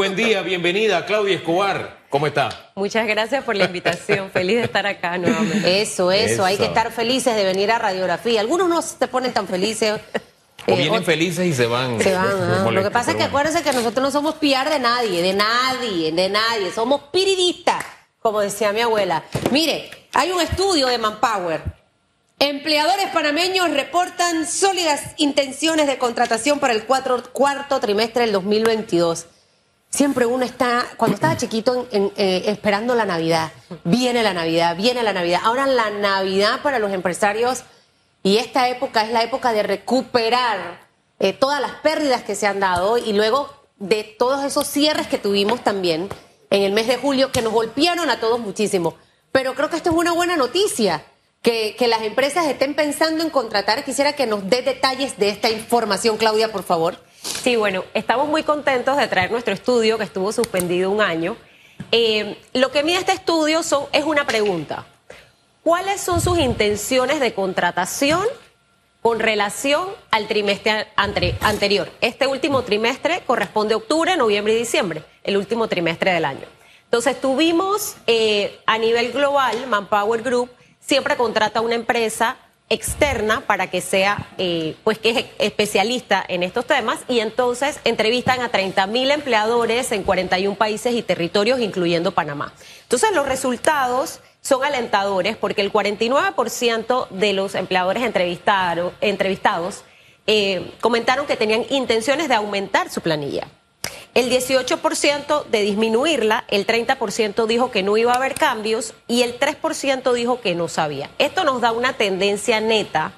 buen día, bienvenida Claudia Escobar. ¿Cómo está? Muchas gracias por la invitación. Feliz de estar acá nuevamente. Eso, eso, hay que estar felices de venir a radiografía. Algunos no se ponen tan felices. O vienen felices y se van. Se van. Lo que pasa es que acuérdense que nosotros no somos piar de nadie, de nadie, de nadie. Somos piridistas, como decía mi abuela. Mire, hay un estudio de Manpower. Empleadores panameños reportan sólidas intenciones de contratación para el cuarto trimestre del 2022. Siempre uno está, cuando estaba chiquito, eh, esperando la Navidad. Viene la Navidad, viene la Navidad. Ahora la Navidad para los empresarios y esta época es la época de recuperar eh, todas las pérdidas que se han dado y luego de todos esos cierres que tuvimos también en el mes de julio que nos golpearon a todos muchísimo. Pero creo que esto es una buena noticia, que las empresas estén pensando en contratar. Quisiera que nos dé detalles de esta información, Claudia, por favor. Sí, bueno, estamos muy contentos de traer nuestro estudio que estuvo suspendido un año. Eh, lo que mide este estudio son, es una pregunta. ¿Cuáles son sus intenciones de contratación con relación al trimestre anterior? Este último trimestre corresponde a octubre, noviembre y diciembre, el último trimestre del año. Entonces tuvimos eh, a nivel global, Manpower Group siempre contrata una empresa externa para que sea, eh, pues que es especialista en estos temas y entonces entrevistan a 30 mil empleadores en 41 países y territorios, incluyendo Panamá. Entonces los resultados son alentadores porque el 49% de los empleadores entrevistados eh, comentaron que tenían intenciones de aumentar su planilla el 18% de disminuirla, el 30% dijo que no iba a haber cambios y el 3% dijo que no sabía. Esto nos da una tendencia neta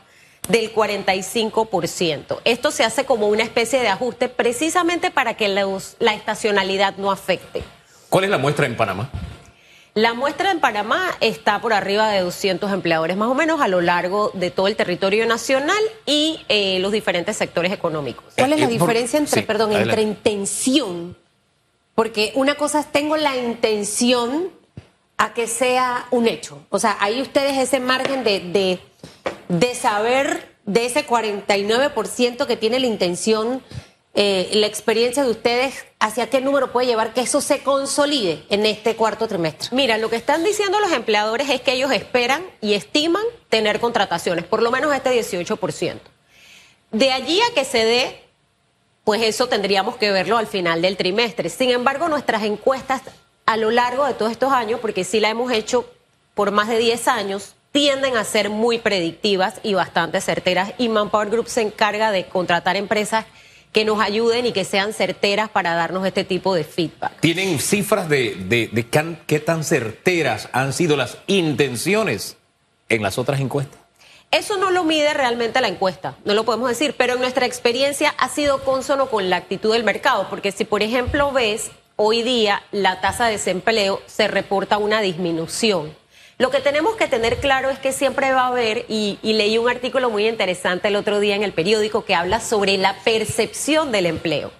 del 45%. Esto se hace como una especie de ajuste precisamente para que la estacionalidad no afecte. ¿Cuál es la muestra en Panamá? La muestra en Panamá está por arriba de 200 empleadores más o menos a lo largo de todo el territorio nacional y eh, los diferentes sectores económicos. ¿Cuál es la eh, diferencia entre, perdón, entre intención? Porque una cosa es tengo la intención a que sea un hecho. O sea, ahí ustedes ese margen de, de, de saber de ese 49% que tiene la intención eh, la experiencia de ustedes, ¿hacia qué número puede llevar que eso se consolide en este cuarto trimestre? Mira, lo que están diciendo los empleadores es que ellos esperan y estiman tener contrataciones, por lo menos este 18%. De allí a que se dé, pues eso tendríamos que verlo al final del trimestre. Sin embargo, nuestras encuestas a lo largo de todos estos años, porque sí la hemos hecho por más de 10 años, tienden a ser muy predictivas y bastante certeras y Manpower Group se encarga de contratar empresas que nos ayuden y que sean certeras para darnos este tipo de feedback. ¿Tienen cifras de, de, qué tan certeras han sido las intenciones en las otras encuestas? Eso no lo mide realmente la encuesta, no lo podemos decir, pero en nuestra experiencia ha sido consono con la actitud del mercado, porque si por ejemplo ves, hoy día la tasa de desempleo se reporta una disminución lo que tenemos que tener claro es que siempre va a haber, y, leí un artículo muy interesante el otro día en el periódico que habla sobre la percepción del empleo.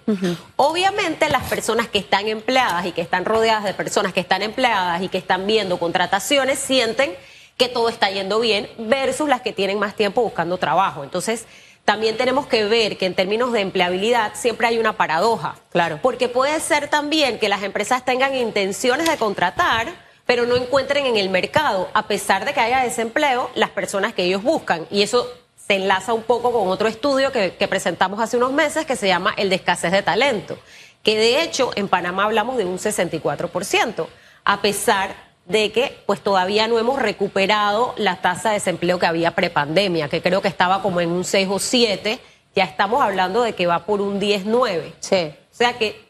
Obviamente las personas que están empleadas y que están rodeadas de personas que están empleadas y que están viendo contrataciones sienten que todo está yendo bien versus las que tienen más tiempo buscando trabajo. Entonces, también tenemos que ver que en términos de empleabilidad siempre hay una paradoja. Claro. Porque puede ser también que las empresas tengan intenciones de contratar, pero no encuentren en el mercado, a pesar de que haya desempleo, las personas que ellos buscan. Y eso se enlaza un poco con otro estudio que, presentamos hace unos meses que se llama el de escasez de talento, que de hecho en Panamá hablamos de un 64%, a pesar de que pues todavía no hemos recuperado la tasa de desempleo que había prepandemia, que creo que estaba como en un 6 o 7, ya estamos hablando de que va por un 10-9. Sí. O sea que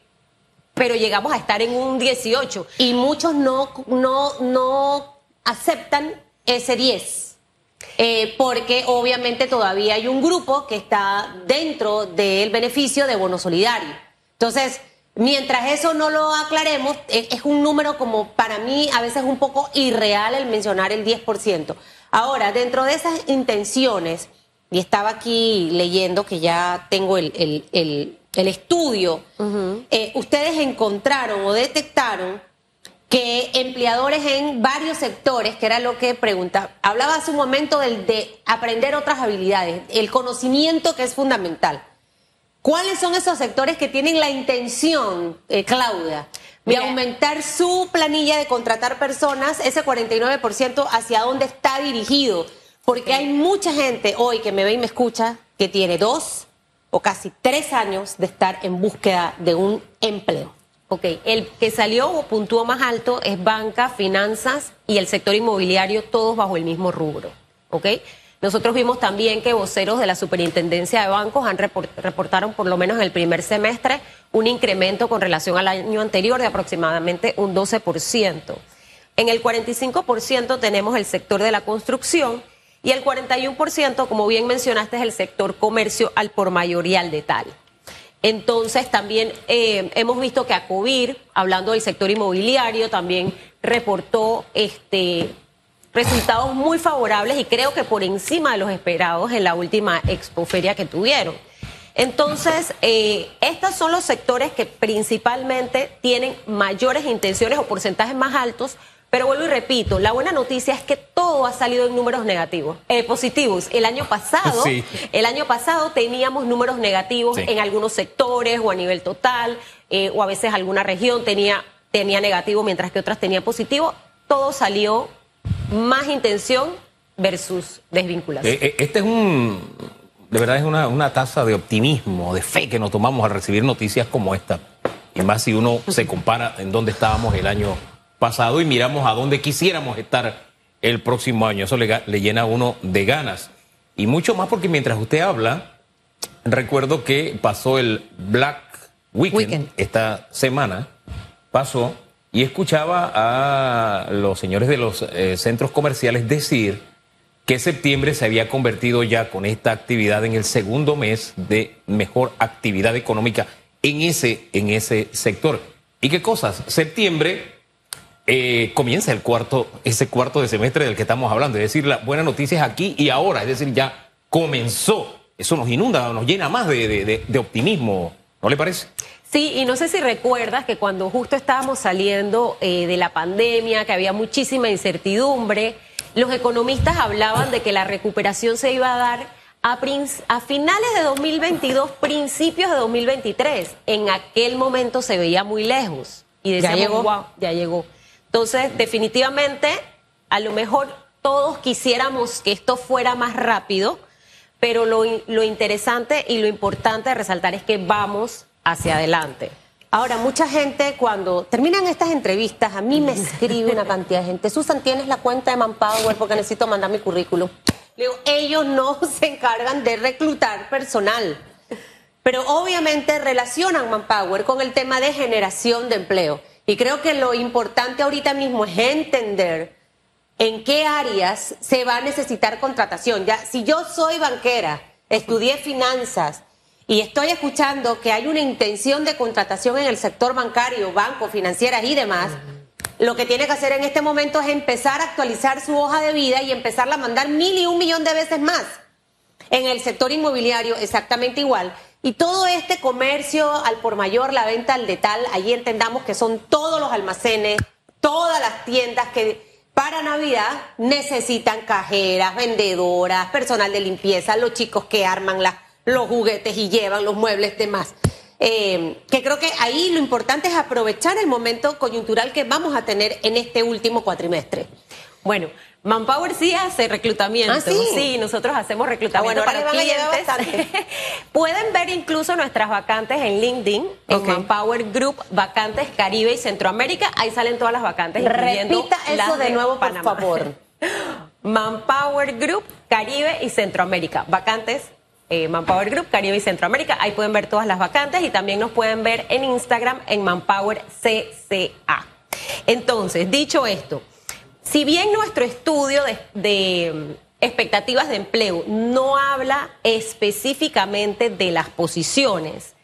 pero llegamos a estar en un 18. Y muchos no, no, no aceptan ese 10. Eh, porque obviamente todavía hay un grupo que está dentro del beneficio de bono solidario. Entonces, mientras eso no lo aclaremos, es, es un número como para mí a veces un poco irreal el mencionar el 10%. Ahora, dentro de esas intenciones, y estaba aquí leyendo que ya tengo el el estudio, eh, ustedes encontraron o detectaron que empleadores en varios sectores, que era lo que preguntaba, hablaba hace un momento del, de aprender otras habilidades, el conocimiento que es fundamental. ¿Cuáles son esos sectores que tienen la intención, eh, Claudia, de Mira. aumentar su planilla de contratar personas, ese 49% hacia dónde está dirigido? Porque hay mucha gente hoy que me ve y me escucha que tiene dos o casi tres años de estar en búsqueda de un empleo. Ok, el que salió o puntuó más alto es banca, finanzas y el sector inmobiliario, todos bajo el mismo rubro. Ok, nosotros vimos también que voceros de la Superintendencia de Bancos han report- reportaron por lo menos en el primer semestre un incremento con relación al año anterior de aproximadamente un 12%. En el 45% tenemos el sector de la construcción y el 41%, como bien mencionaste, es el sector comercio al por mayor y al detalle. Entonces también eh, hemos visto que Acovir, hablando del sector inmobiliario, también reportó este resultados muy favorables y creo que por encima de los esperados en la última expoferia que tuvieron. Entonces, eh, estos son los sectores que principalmente tienen mayores intenciones o porcentajes más altos, pero vuelvo y repito, la buena noticia es que todo ha salido en números negativos, eh, positivos. El año pasado, Sí. el año pasado teníamos números negativos Sí. en algunos sectores o a nivel total, eh, o a veces alguna región tenía, tenía negativo mientras que otras tenían positivo. Todo salió más intención versus desvinculación. Eh, Este es un, de verdad es una, una tasa de optimismo, de fe que nos tomamos al recibir noticias como esta. Y más si uno se compara en dónde estábamos el año pasado y miramos a dónde quisiéramos estar el próximo año. Eso le, llena a uno de ganas. Y mucho más porque mientras usted habla, recuerdo que pasó el Black Weekend, Weekend. esta semana, pasó y escuchaba a los señores de los eh, centros comerciales decir que septiembre se había convertido ya con esta actividad en el segundo mes de mejor actividad económica en ese, en ese sector. ¿Y qué cosas? Septiembre eh, comienza el cuarto, ese cuarto de semestre del que estamos hablando. Es decir, la buena noticia es aquí y ahora, es decir, ya comenzó. Eso nos inunda, nos llena más de, de- de- de optimismo, ¿no le parece? Sí, y no sé si recuerdas que cuando justo estábamos saliendo eh, de la pandemia, que había muchísima incertidumbre, los economistas hablaban de que la recuperación se iba a dar a, prin- a finales de 2022, principios de 2023. En aquel momento se veía muy lejos y Ya decíamos, llegó. "Guau, ya llegó. Entonces, definitivamente, a lo mejor todos quisiéramos que esto fuera más rápido, pero lo, lo interesante y lo importante de resaltar es que vamos hacia adelante. Ahora, mucha gente cuando terminan estas entrevistas, a mí me escribe una cantidad de gente. Susan, ¿tienes la cuenta de Manpower porque necesito mandar mi currículum? Le digo, ellos no se encargan de reclutar personal, pero obviamente relacionan Manpower con el tema de generación de empleo. Y creo que lo importante ahorita mismo es entender en qué áreas se va a necesitar contratación. Ya, si yo soy banquera, estudié finanzas y estoy escuchando que hay una intención de contratación en el sector bancario, bancos, financieras y demás, lo que tiene que hacer en este momento es empezar a actualizar su hoja de vida y empezarla a mandar mil y un millón de veces más. En el sector inmobiliario, exactamente igual. Y todo este comercio al por mayor, la venta al detal, allí entendamos que son todos los almacenes, todas las tiendas que para Navidad necesitan cajeras, vendedoras, personal de limpieza, los chicos que arman los juguetes y llevan los muebles demás. Eh, que creo que ahí lo importante es aprovechar el momento coyuntural que vamos a tener en este último cuatrimestre. Bueno, Manpower sí hace reclutamiento. ¿Ah, sí? nosotros hacemos reclutamiento Ah, bueno, para clientes. Pueden ver incluso nuestras vacantes en LinkedIn, en. Manpower Group, vacantes Caribe y Centroamérica. Ahí salen todas las vacantes. Repita eso las de nuevo, por Panamá. favor. Manpower Group, Caribe y Centroamérica. Vacantes, eh, Manpower Group, Caribe y Centroamérica. Ahí pueden ver todas las vacantes y también nos pueden ver en Instagram en Manpower CCA. Entonces, dicho esto, si bien nuestro estudio de, mm, expectativas de empleo no habla específicamente de las posiciones,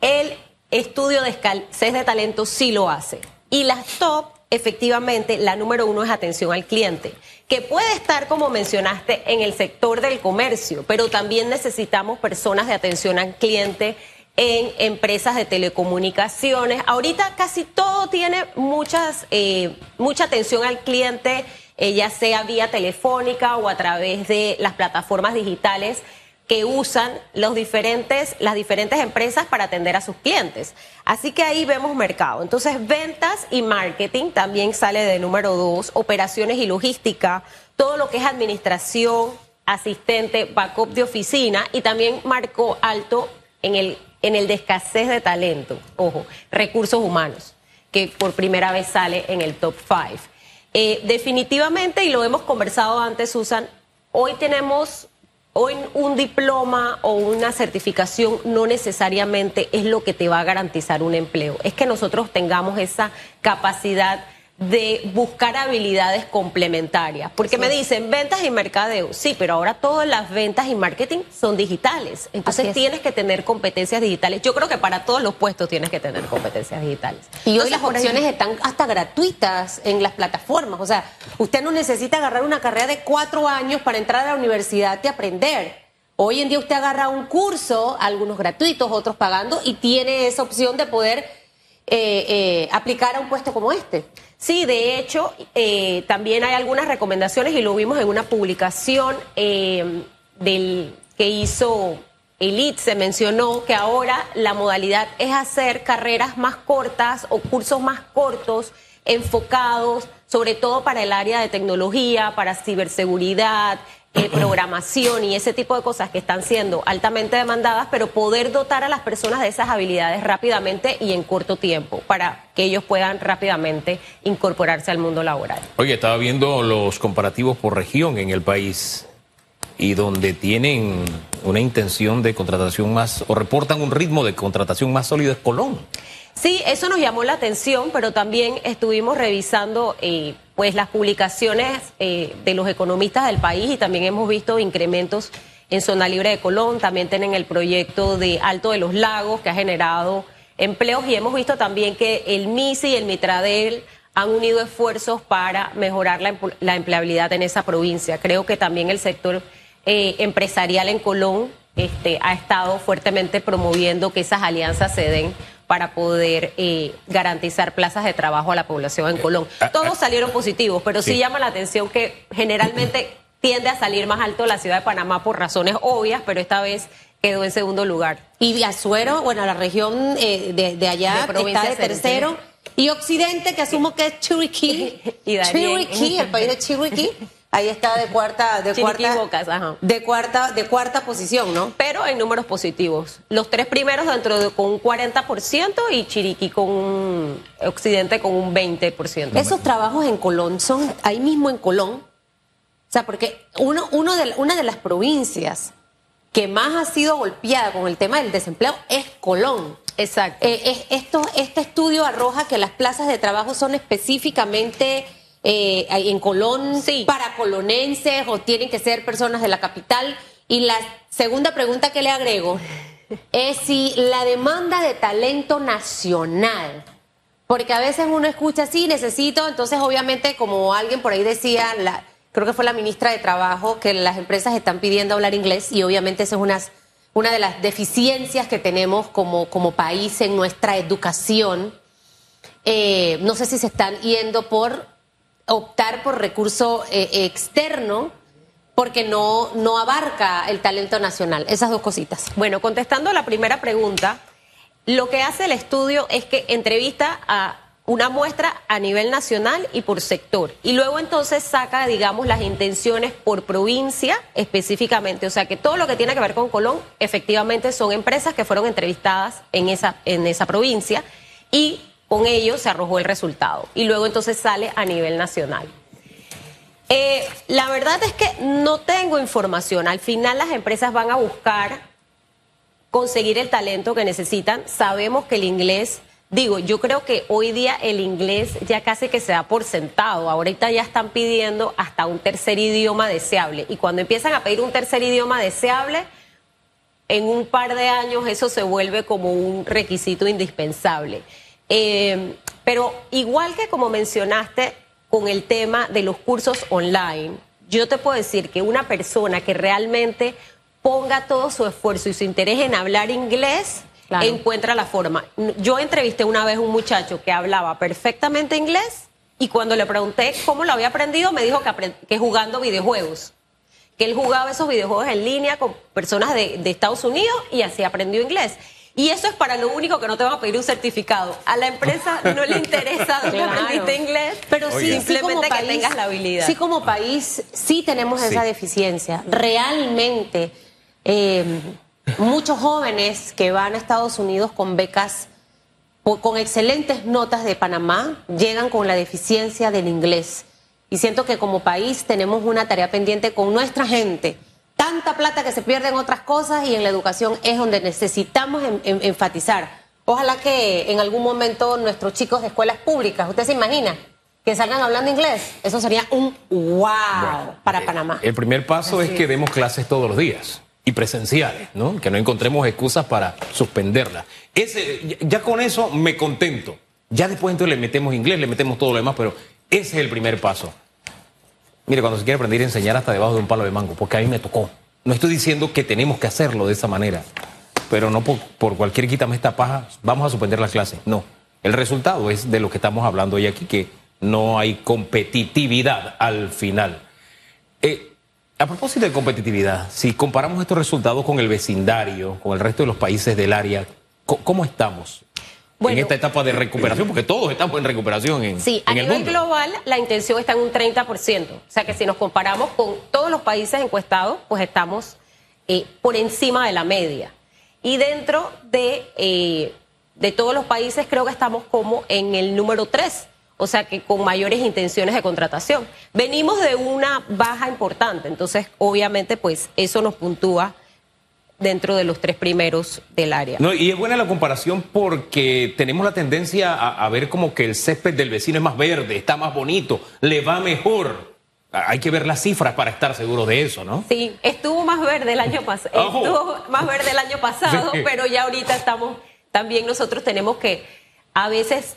el estudio de escasez de talento sí lo hace. Y las top, efectivamente, la número uno es atención al cliente, que puede estar, como mencionaste, en el sector del comercio, pero también necesitamos personas de atención al cliente en empresas de telecomunicaciones. Ahorita casi todo tiene muchas, eh, mucha atención al cliente, eh, ya sea vía telefónica o a través de las plataformas digitales que usan los diferentes, las diferentes empresas para atender a sus clientes. Así que ahí vemos mercado. Entonces, ventas y marketing también sale de número dos, operaciones y logística, todo lo que es administración, asistente, backup de oficina y también marcó alto en el, en el de escasez de talento, ojo, recursos humanos, que por primera vez sale en el top five. Eh, definitivamente, y lo hemos conversado antes, Susan, hoy tenemos Hoy un diploma o una certificación no necesariamente es lo que te va a garantizar un empleo. Es que nosotros tengamos esa capacidad de buscar habilidades complementarias. Porque me dicen ventas y mercadeo. Sí, pero ahora todas las ventas y marketing son digitales. Entonces tienes que tener competencias digitales. Yo creo que para todos los puestos tienes que tener competencias digitales. Y hoy las opciones están hasta gratuitas en las plataformas. O sea, usted no necesita agarrar una carrera de cuatro años para entrar a la universidad y aprender. Hoy en día usted agarra un curso, algunos gratuitos, otros pagando, y tiene esa opción de poder eh, eh, aplicar a un puesto como este. Sí, de hecho, eh, también hay algunas recomendaciones y lo vimos en una publicación eh, del que hizo Elite, se mencionó que ahora la modalidad es hacer carreras más cortas o cursos más cortos enfocados sobre todo para el área de tecnología, para ciberseguridad, eh, programación y ese tipo de cosas que están siendo altamente demandadas, pero poder dotar a las personas de esas habilidades rápidamente y en corto tiempo para que ellos puedan rápidamente incorporarse al mundo laboral. Oye, estaba viendo los comparativos por región en el país y donde tienen una intención de contratación más o reportan un ritmo de contratación más sólido es Colón. Sí, eso nos llamó la atención, pero también estuvimos revisando eh, pues las publicaciones eh, de los economistas del país y también hemos visto incrementos en zona libre de Colón, también tienen el proyecto de Alto de los Lagos que ha generado empleos y hemos visto también que el MISI y el Mitradel han unido esfuerzos para mejorar la, empleabilidad en esa provincia. Creo que también el sector eh, empresarial en Colón este, ha estado fuertemente promoviendo que esas alianzas se den para poder eh, garantizar plazas de trabajo a la población en Colón. Ah, Todos ah. salieron positivos, pero sí. llama la atención que generalmente tiende a salir más alto la ciudad de Panamá por razones obvias, pero esta vez quedó en segundo lugar. Y Azuero, bueno, la región eh, de, allá está de tercero. Y Occidente, que asumo que es Chiriquí. Chiriquí, el país de Chiriquí. Ahí está de cuarta, de cuarta, de cuarta, de cuarta posición, ¿no? Pero en números positivos. Los tres primeros dentro de con un 40% y Chiriquí con un Occidente con un 20%. Esos trabajos en Colón son ahí mismo en Colón. O sea, porque uno, uno de, una de las provincias que más ha sido golpeada con el tema del desempleo es Colón. Exacto. Eh, esto, este estudio arroja que las plazas de trabajo son específicamente eh, en Colón para colonenses o tienen que ser personas de la capital? Y la segunda pregunta que le agrego es si la demanda de talento nacional, porque a veces uno escucha, sí, necesito, entonces obviamente como alguien por ahí decía, la, creo que fue la ministra de Trabajo, que las empresas están pidiendo hablar inglés y obviamente esa es una, una de las deficiencias que tenemos como, como país en nuestra educación. Eh, no sé si se están yendo por optar por recurso eh, externo porque no, no abarca el talento nacional. Esas dos cositas. Bueno, contestando a la primera pregunta, lo que hace el estudio es que entrevista a una muestra a nivel nacional y por sector. Y luego entonces saca, digamos, las intenciones por provincia específicamente. O sea que todo lo que tiene que ver con Colón, efectivamente son empresas que fueron entrevistadas en esa, en esa provincia. Y con ello se arrojó el resultado y luego entonces sale a nivel nacional. Eh, la verdad es que no tengo información. Al final las empresas van a buscar conseguir el talento que necesitan. Sabemos que el inglés, digo, yo creo que hoy día el inglés ya casi que se da por sentado. Ahorita ya están pidiendo hasta un tercer idioma deseable. Y cuando empiezan a pedir un tercer idioma deseable, en un par de años eso se vuelve como un requisito indispensable. Eh, pero igual que como mencionaste con el tema de los cursos online, yo te puedo decir que una persona que realmente ponga todo su esfuerzo y su interés en hablar inglés, encuentra la forma. Yo entrevisté una vez a un muchacho que hablaba perfectamente inglés y cuando le pregunté cómo lo había aprendido, me dijo que, que jugando videojuegos que él jugaba esos videojuegos en línea con personas de, de Estados Unidos y así aprendió inglés. Y eso es para lo único que no te van a pedir un certificado. A la empresa no le interesa dónde Claro. aprendiste inglés, Pero sí, sí simplemente que tengas la habilidad. Sí, como país, sí tenemos esa deficiencia. Realmente, eh, muchos jóvenes que van a Estados Unidos con becas, con excelentes notas de Panamá, llegan con la deficiencia del inglés. Y siento que como país tenemos una tarea pendiente con nuestra gente. Tanta plata que se pierde en otras cosas y en la educación es donde necesitamos en- en- enfatizar. Ojalá que en algún momento nuestros chicos de escuelas públicas, ¿usted se imagina? Que salgan hablando inglés. Eso sería un wow para Panamá. El primer paso es que demos clases todos los días y presenciales, ¿no? Que no encontremos excusas para suspenderlas. Ese, ya con eso me contento. Ya después entonces le metemos inglés, le metemos todo lo demás, pero ese es el primer paso. Mire, cuando se quiere aprender a enseñar hasta debajo de un palo de mango, porque a mí me tocó. No estoy diciendo que tenemos que hacerlo de esa manera, pero no por, por cualquier quítame esta paja, vamos a suspender las clases. No. El resultado es de lo que estamos hablando hoy aquí, que no hay competitividad al final. Eh, a propósito de competitividad, si comparamos estos resultados con el vecindario, con el resto de los países del área, ¿cómo estamos Bueno. en esta etapa de recuperación? Porque todos estamos en recuperación en, Sí, a en el nivel mundo. global la intención está en un 30%. O sea que si nos comparamos con todos los países encuestados, pues estamos eh, por encima de la media. Y dentro de, eh, de todos los países creo que estamos como en el número 3. O sea que con mayores intenciones de contratación. Venimos de una baja importante, entonces obviamente pues eso nos puntúa dentro de los tres primeros del área. No, y es buena la comparación porque tenemos la tendencia a, a ver como que el césped del vecino es más verde, está más bonito, le va mejor. Hay que ver las cifras para estar seguro de eso, ¿no? Sí, estuvo más verde el año pasado, estuvo más verde el año pasado, Sí. pero ya ahorita estamos, también nosotros tenemos que a veces,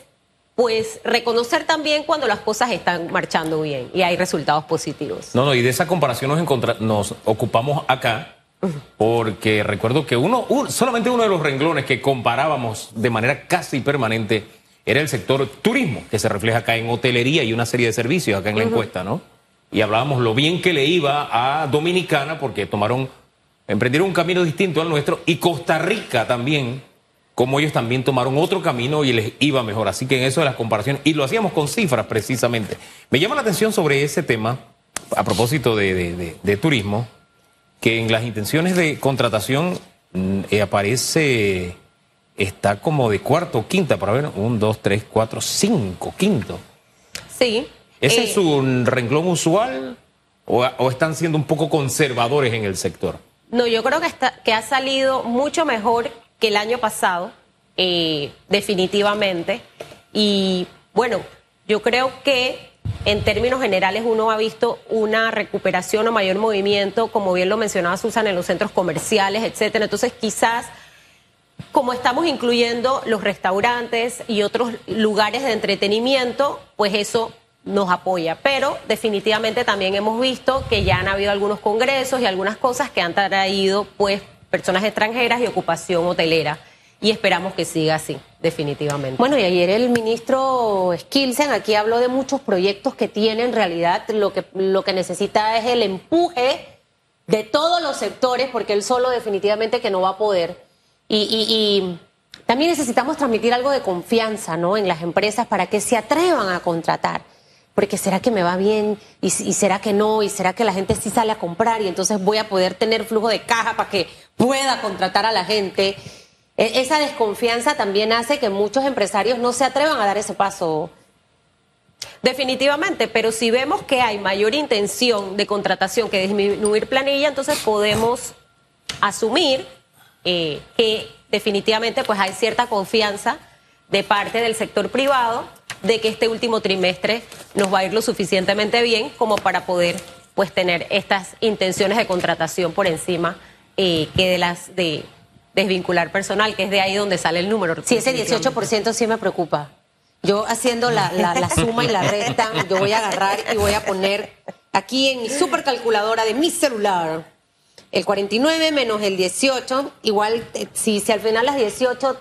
pues, reconocer también cuando las cosas están marchando bien y hay resultados positivos. No, no, y de esa comparación nos, nos ocupamos acá, porque recuerdo que uno, un- solamente uno de los renglones que comparábamos de manera casi permanente era el sector turismo, que se refleja acá en hotelería y una serie de servicios acá en la encuesta, ¿no? Y hablábamos lo bien que le iba a Dominicana, porque tomaron, emprendieron un camino distinto al nuestro, y Costa Rica también, como ellos también tomaron otro camino y les iba mejor. Así que en eso de las comparaciones, y lo hacíamos con cifras precisamente. Me llama la atención sobre ese tema, a propósito de, de- de- de turismo, que en las intenciones de contratación mm, eh, aparece, está como de cuarto o quinta, para ver, un, dos, tres, cuatro, cinco, quinto. Sí. ¿Ese eh, es un renglón usual o, o están siendo un poco conservadores en el sector? No, yo creo que, está, que ha salido mucho mejor que el año pasado, eh, definitivamente. Y bueno, yo creo que en términos generales uno ha visto una recuperación o mayor movimiento, como bien lo mencionaba Susan, en los centros comerciales, etcétera. Entonces, quizás como estamos incluyendo los restaurantes y otros lugares de entretenimiento, pues eso nos apoya. Pero definitivamente también hemos visto que ya han habido algunos congresos y algunas cosas que han traído pues personas extranjeras y ocupación hotelera. Y esperamos que siga así, definitivamente. Bueno, y ayer el ministro Skilsen aquí habló de muchos proyectos que tiene en realidad. Lo que, lo que necesita es el empuje de todos los sectores, porque él solo definitivamente que no va a poder. Y, también necesitamos transmitir algo de confianza ¿no? en las empresas para que se atrevan a contratar. Porque será que me va bien y será que no, y será que la gente sí sale a comprar y entonces voy a poder tener flujo de caja para que pueda contratar a la gente. E- Esa desconfianza también hace que muchos empresarios no se atrevan a dar ese paso. Definitivamente, pero si vemos que hay mayor intención de contratación que disminuir planilla, entonces podemos asumir eh, que definitivamente pues hay cierta confianza de parte del sector privado de que este último trimestre nos va a ir lo suficientemente bien como para poder pues tener estas intenciones de contratación por encima eh, que de las de desvincular personal, que es de ahí donde sale el número. Sí, ese 18% sí me preocupa. Yo haciendo la, la- la suma y la resta, yo voy a agarrar y voy a poner aquí en mi supercalculadora de mi celular el 49 menos el 18, igual eh, si, si al final las 18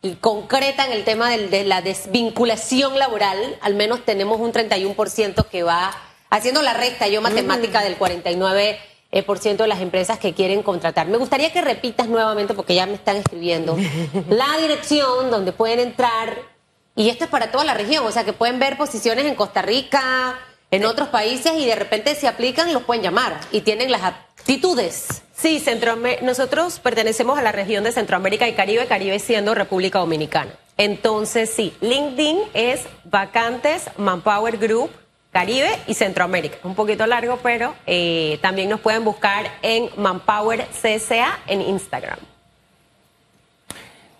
y concretan el tema del- de la desvinculación laboral, al menos tenemos un 31% que va haciendo la resta yo matemática del 49 eh, por ciento de las empresas que quieren contratar. Me gustaría que repitas nuevamente, porque ya me están escribiendo, la dirección donde pueden entrar, y esto es para toda la región, o sea que pueden ver posiciones en Costa Rica, en otros países, y de repente si aplican los pueden llamar y tienen las aptitudes. Sí, Centroamérica, nosotros pertenecemos a la región de Centroamérica y Caribe, Caribe siendo República Dominicana. Entonces, sí, LinkedIn es vacantes Manpower Group Caribe y Centroamérica. Un poquito largo, pero eh, también nos pueden buscar en Manpower CSA en Instagram.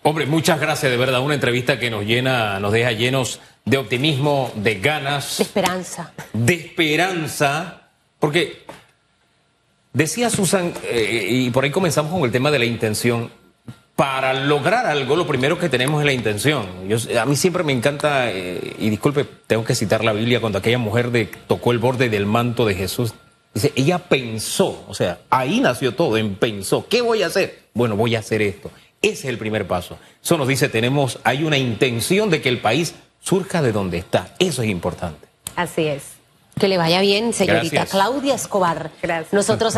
Hombre, muchas gracias, de verdad. Una entrevista que nos llena, nos deja llenos de optimismo, de ganas. De esperanza. De esperanza. Porque decía Susan, eh, y por ahí comenzamos con el tema de la intención para lograr algo, lo primero que tenemos es la intención. a mí siempre me encanta, eh, y disculpe, tengo que citar la Biblia, cuando aquella mujer de, tocó el borde del manto de Jesús, dice, ella pensó, o sea, ahí nació todo, en pensó, ¿qué voy a hacer? Bueno, voy a hacer esto. Ese es el primer paso. Eso nos dice, tenemos, hay una intención de que el país surja de donde está. Eso es importante. Así es. Que le vaya bien, señorita Claudia Escobar. Gracias. Nosotros